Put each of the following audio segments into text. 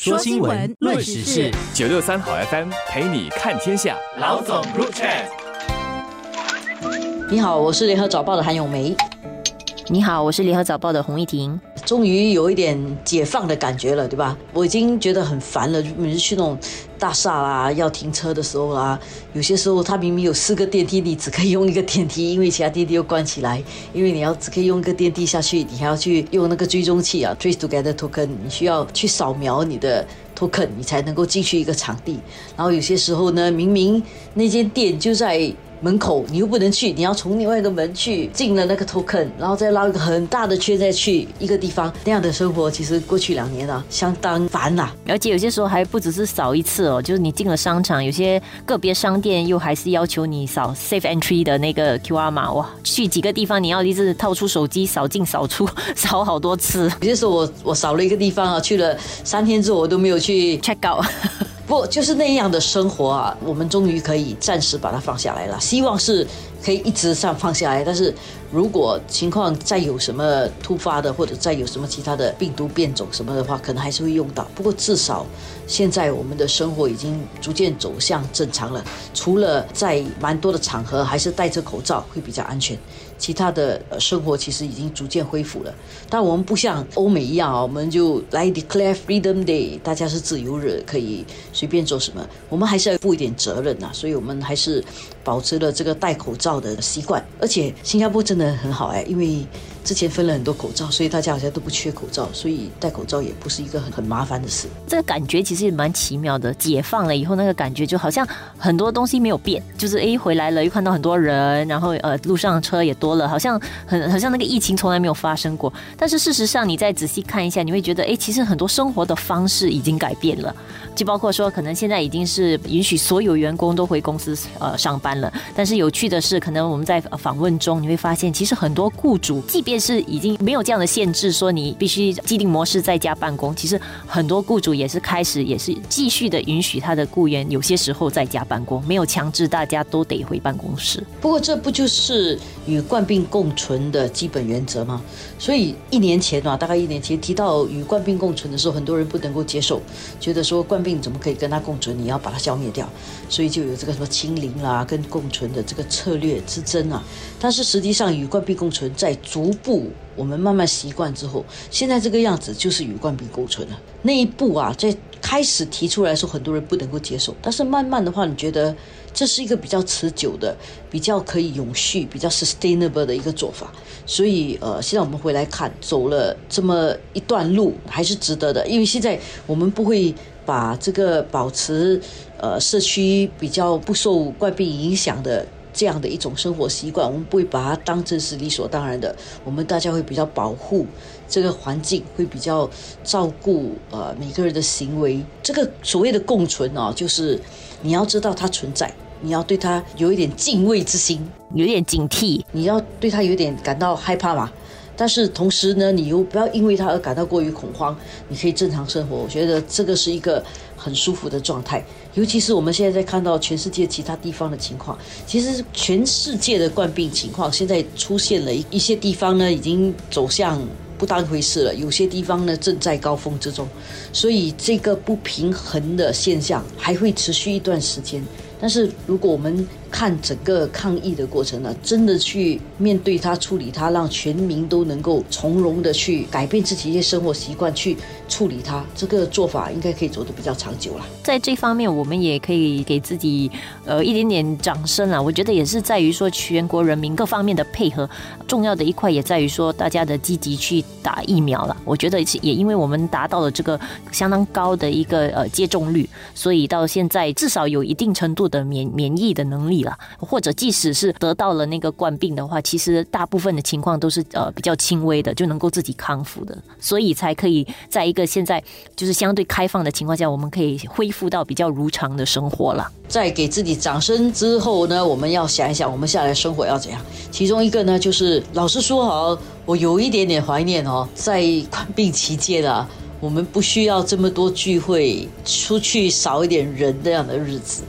说新闻，论时事，九六三好 FM 陪你看天下。老总入场。你好，我是联合早报的韩咏梅。你好，我是联合早报的洪一婷。终于有一点解放的感觉了，对吧？我已经觉得很烦了，每次去那种大厦啦，要停车的时候啦，有些时候它明明有四个电梯，你只可以用一个电梯，因为其他电梯又关起来，因为你要只可以用一个电梯下去，你还要去用那个追踪器啊，trace together token，你需要去扫描你的 token，你才能够进去一个场地。然后有些时候呢，明明那间店就在。门口你又不能去，你要从另外一个门去进了那个 token，然后再绕一个很大的圈再去一个地方。那样的生活其实过去两年啊，相当烦呐。而且有些时候还不只是扫一次哦，就是你进了商场，有些个别商店又还是要求你扫 safe entry 的那个 QR 码哇，去几个地方你要一直掏出手机扫进扫出，扫好多次。有些时候我我扫了一个地方啊，去了三天之后我都没有去 check out。不，就是那样的生活啊，我们终于可以暂时把它放下来了。希望是可以一直上放下来，但是如果情况再有什么突发的，或者再有什么其他的病毒变种什么的话，可能还是会用到。不过至少现在我们的生活已经逐渐走向正常了，除了在蛮多的场合还是戴着口罩会比较安全。其他的生活其实已经逐渐恢复了，但我们不像欧美一样啊，我们就来 declare Freedom Day，大家是自由日，可以随便做什么。我们还是要负一点责任呐，所以我们还是保持了这个戴口罩的习惯。而且新加坡真的很好哎，因为。之前分了很多口罩，所以大家好像都不缺口罩，所以戴口罩也不是一个很很麻烦的事。这个感觉其实也蛮奇妙的，解放了以后那个感觉就好像很多东西没有变，就是诶回来了又看到很多人，然后呃路上车也多了，好像很 好像那个疫情从来没有发生过。但是事实上你再仔细看一下，你会觉得诶其实很多生活的方式已经改变了，就包括说可能现在已经是允许所有员工都回公司呃上班了。但是有趣的是，可能我们在访问中你会发现，其实很多雇主即便是已经没有这样的限制，说你必须既定模式在家办公。其实很多雇主也是开始，也是继续的允许他的雇员有些时候在家办公，没有强制大家都得回办公室。不过这不就是与冠病共存的基本原则吗？所以一年前啊，大概一年前提到与冠病共存的时候，很多人不能够接受，觉得说冠病怎么可以跟他共存？你要把它消灭掉，所以就有这个什么清零啦，跟共存的这个策略之争啊。但是实际上与冠病共存在逐。步我们慢慢习惯之后，现在这个样子就是与冠病共存了。那一步啊，在开始提出来说，很多人不能够接受。但是慢慢的话，你觉得这是一个比较持久的、比较可以永续、比较 sustainable 的一个做法。所以呃，现在我们回来看，走了这么一段路，还是值得的。因为现在我们不会把这个保持呃社区比较不受冠病影响的。这样的一种生活习惯，我们不会把它当成是理所当然的。我们大家会比较保护这个环境，会比较照顾呃每个人的行为。这个所谓的共存哦，就是你要知道它存在，你要对它有一点敬畏之心，有点警惕，你要对它有点感到害怕嘛。但是同时呢，你又不要因为它而感到过于恐慌，你可以正常生活。我觉得这个是一个很舒服的状态。尤其是我们现在在看到全世界其他地方的情况，其实全世界的冠病情况现在出现了一些地方呢，已经走向不当回事了；有些地方呢，正在高峰之中。所以这个不平衡的现象还会持续一段时间。但是如果我们看整个抗疫的过程呢，真的去面对它、处理它，让全民都能够从容的去改变自己一些生活习惯，去处理它，这个做法应该可以走得比较长久了。在这方面，我们也可以给自己呃一点点掌声啊！我觉得也是在于说全国人民各方面的配合，重要的一块也在于说大家的积极去打疫苗了。我觉得也因为我们达到了这个相当高的一个呃接种率，所以到现在至少有一定程度的免免疫的能力了。或者即使是得到了那个冠病的话，其实大部分的情况都是呃比较轻微的，就能够自己康复的，所以才可以在一个现在就是相对开放的情况下，我们可以恢复到比较如常的生活了。在给自己掌声之后呢，我们要想一想，我们下来生活要怎样？其中一个呢，就是老实说哈，我有一点点怀念哦，在冠病期间啊，我们不需要这么多聚会，出去少一点人这样的日子。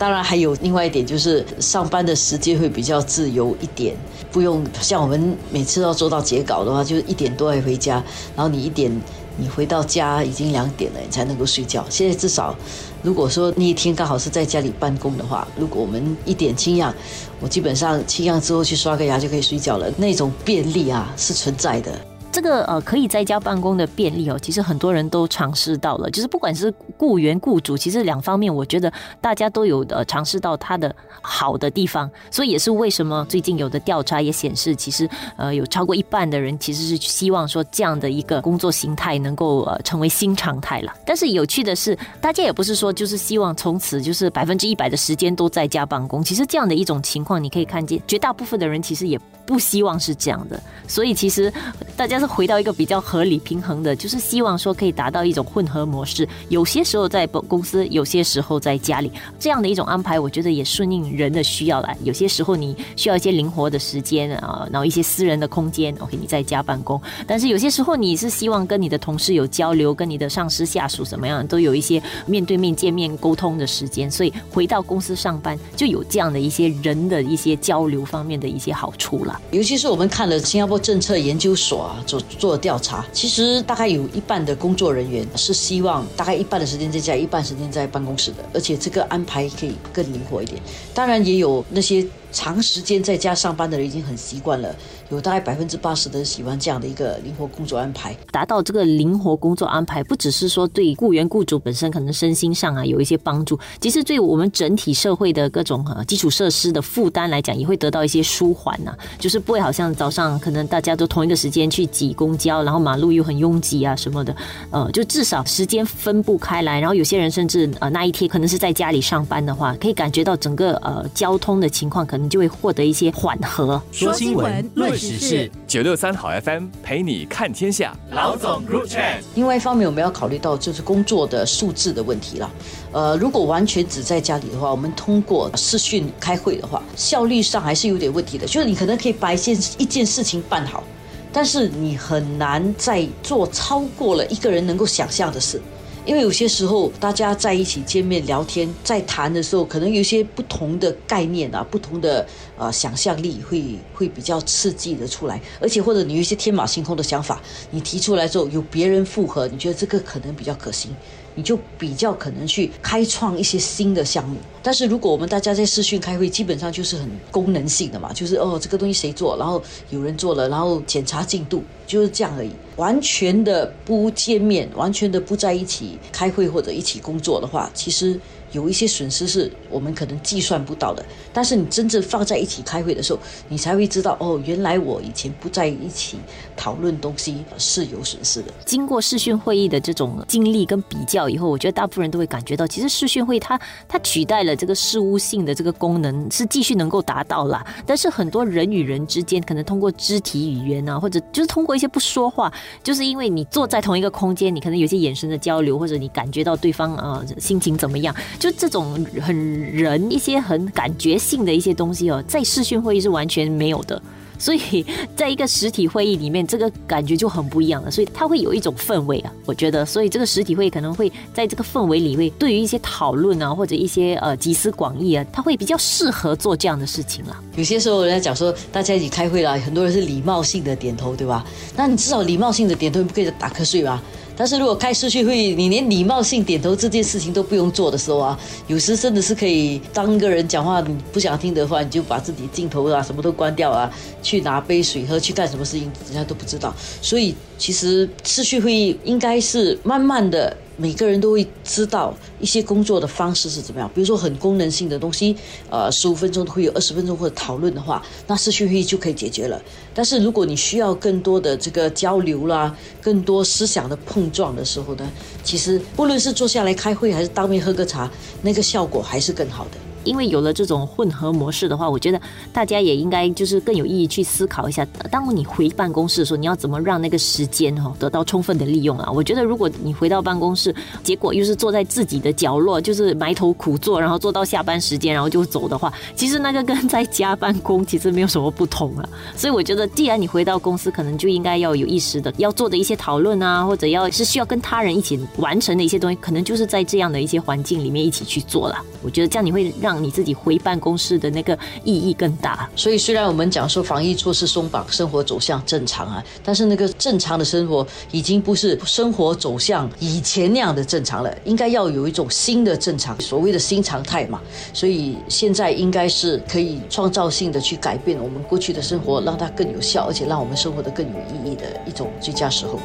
当然还有另外一点，就是上班的时间会比较自由一点，不用像我们每次要做到截稿的话，就是一点多才回家，然后你一点你回到家已经两点了，你才能够睡觉。现在至少，如果说那一天刚好是在家里办公的话，如果我们一点清样，我基本上清样之后去刷个牙就可以睡觉了，那种便利啊是存在的。这个呃，可以在家办公的便利哦，其实很多人都尝试到了。就是不管是雇员、雇主，其实两方面，我觉得大家都有呃尝试到它的好的地方。所以也是为什么最近有的调查也显示，其实呃有超过一半的人其实是希望说这样的一个工作形态能够呃成为新常态了。但是有趣的是，大家也不是说就是希望从此就是百分之一百的时间都在家办公。其实这样的一种情况，你可以看见绝大部分的人其实也不希望是这样的。所以其实大家。是回到一个比较合理平衡的，就是希望说可以达到一种混合模式，有些时候在本公司，有些时候在家里，这样的一种安排，我觉得也顺应人的需要了。有些时候你需要一些灵活的时间啊，然后一些私人的空间，OK，你在家办公。但是有些时候你是希望跟你的同事有交流，跟你的上司下属怎么样都有一些面对面见面沟通的时间，所以回到公司上班就有这样的一些人的一些交流方面的一些好处了。尤其是我们看了新加坡政策研究所啊。所做的调查，其实大概有一半的工作人员是希望大概一半的时间在家，一半时间在办公室的，而且这个安排可以更灵活一点。当然也有那些。长时间在家上班的人已经很习惯了，有大概百分之八十的人喜欢这样的一个灵活工作安排。达到这个灵活工作安排，不只是说对雇员雇主本身可能身心上啊有一些帮助，其实对我们整体社会的各种呃基础设施的负担来讲，也会得到一些舒缓呐。就是不会好像早上可能大家都同一个时间去挤公交，然后马路又很拥挤啊什么的，呃，就至少时间分布开来。然后有些人甚至呃那一天可能是在家里上班的话，可以感觉到整个呃交通的情况可能。你就会获得一些缓和。说新闻，论时事，九六三好 FM 陪你看天下。老总 Group Chat。另外一方面，我们要考虑到就是工作的素质的问题了。呃，如果完全只在家里的话，我们通过视讯开会的话，效率上还是有点问题的。就是你可能可以把一件一件事情办好，但是你很难再做超过了一个人能够想象的事。因为有些时候大家在一起见面聊天，在谈的时候，可能有些不同的概念啊，不同的呃想象力会会比较刺激的出来，而且或者你有一些天马行空的想法，你提出来之后有别人附和，你觉得这个可能比较可行。你就比较可能去开创一些新的项目，但是如果我们大家在视讯开会，基本上就是很功能性的嘛，就是哦这个东西谁做，然后有人做了，然后检查进度，就是这样而已。完全的不见面，完全的不在一起开会或者一起工作的话，其实。有一些损失是我们可能计算不到的，但是你真正放在一起开会的时候，你才会知道哦，原来我以前不在一起讨论东西是有损失的。经过视讯会议的这种经历跟比较以后，我觉得大部分人都会感觉到，其实视讯会它它取代了这个事务性的这个功能是继续能够达到啦。但是很多人与人之间可能通过肢体语言啊，或者就是通过一些不说话，就是因为你坐在同一个空间，你可能有些眼神的交流，或者你感觉到对方啊心情怎么样。就这种很人一些很感觉性的一些东西哦，在视讯会议是完全没有的，所以在一个实体会议里面，这个感觉就很不一样了。所以它会有一种氛围啊，我觉得，所以这个实体会可能会在这个氛围里面，对于一些讨论啊，或者一些呃集思广益啊，它会比较适合做这样的事情了。有些时候人家讲说，大家一起开会了，很多人是礼貌性的点头，对吧？那你至少礼貌性的点头，不可以打瞌睡吧？但是如果开视讯会议，你连礼貌性点头这件事情都不用做的时候啊，有时真的是可以当一个人讲话，你不想听的话，你就把自己镜头啊什么都关掉啊，去拿杯水喝，去干什么事情，人家都不知道。所以其实视讯会议应该是慢慢的。每个人都会知道一些工作的方式是怎么样，比如说很功能性的东西，呃，十五分钟会有二十分钟或者讨论的话，那视讯会议就可以解决了。但是如果你需要更多的这个交流啦，更多思想的碰撞的时候呢，其实不论是坐下来开会还是当面喝个茶，那个效果还是更好的。因为有了这种混合模式的话，我觉得大家也应该就是更有意义去思考一下，当你回办公室的时候，你要怎么让那个时间哈得到充分的利用啊？我觉得如果你回到办公室，结果又是坐在自己的角落，就是埋头苦做，然后做到下班时间，然后就走的话，其实那个跟在家办公其实没有什么不同啊。所以我觉得，既然你回到公司，可能就应该要有意识的要做的一些讨论啊，或者要是需要跟他人一起完成的一些东西，可能就是在这样的一些环境里面一起去做了。我觉得这样你会让。让你自己回办公室的那个意义更大。所以虽然我们讲说防疫措施松绑，生活走向正常啊，但是那个正常的生活已经不是生活走向以前那样的正常了，应该要有一种新的正常，所谓的新常态嘛。所以现在应该是可以创造性的去改变我们过去的生活，让它更有效，而且让我们生活的更有意义的一种最佳时候。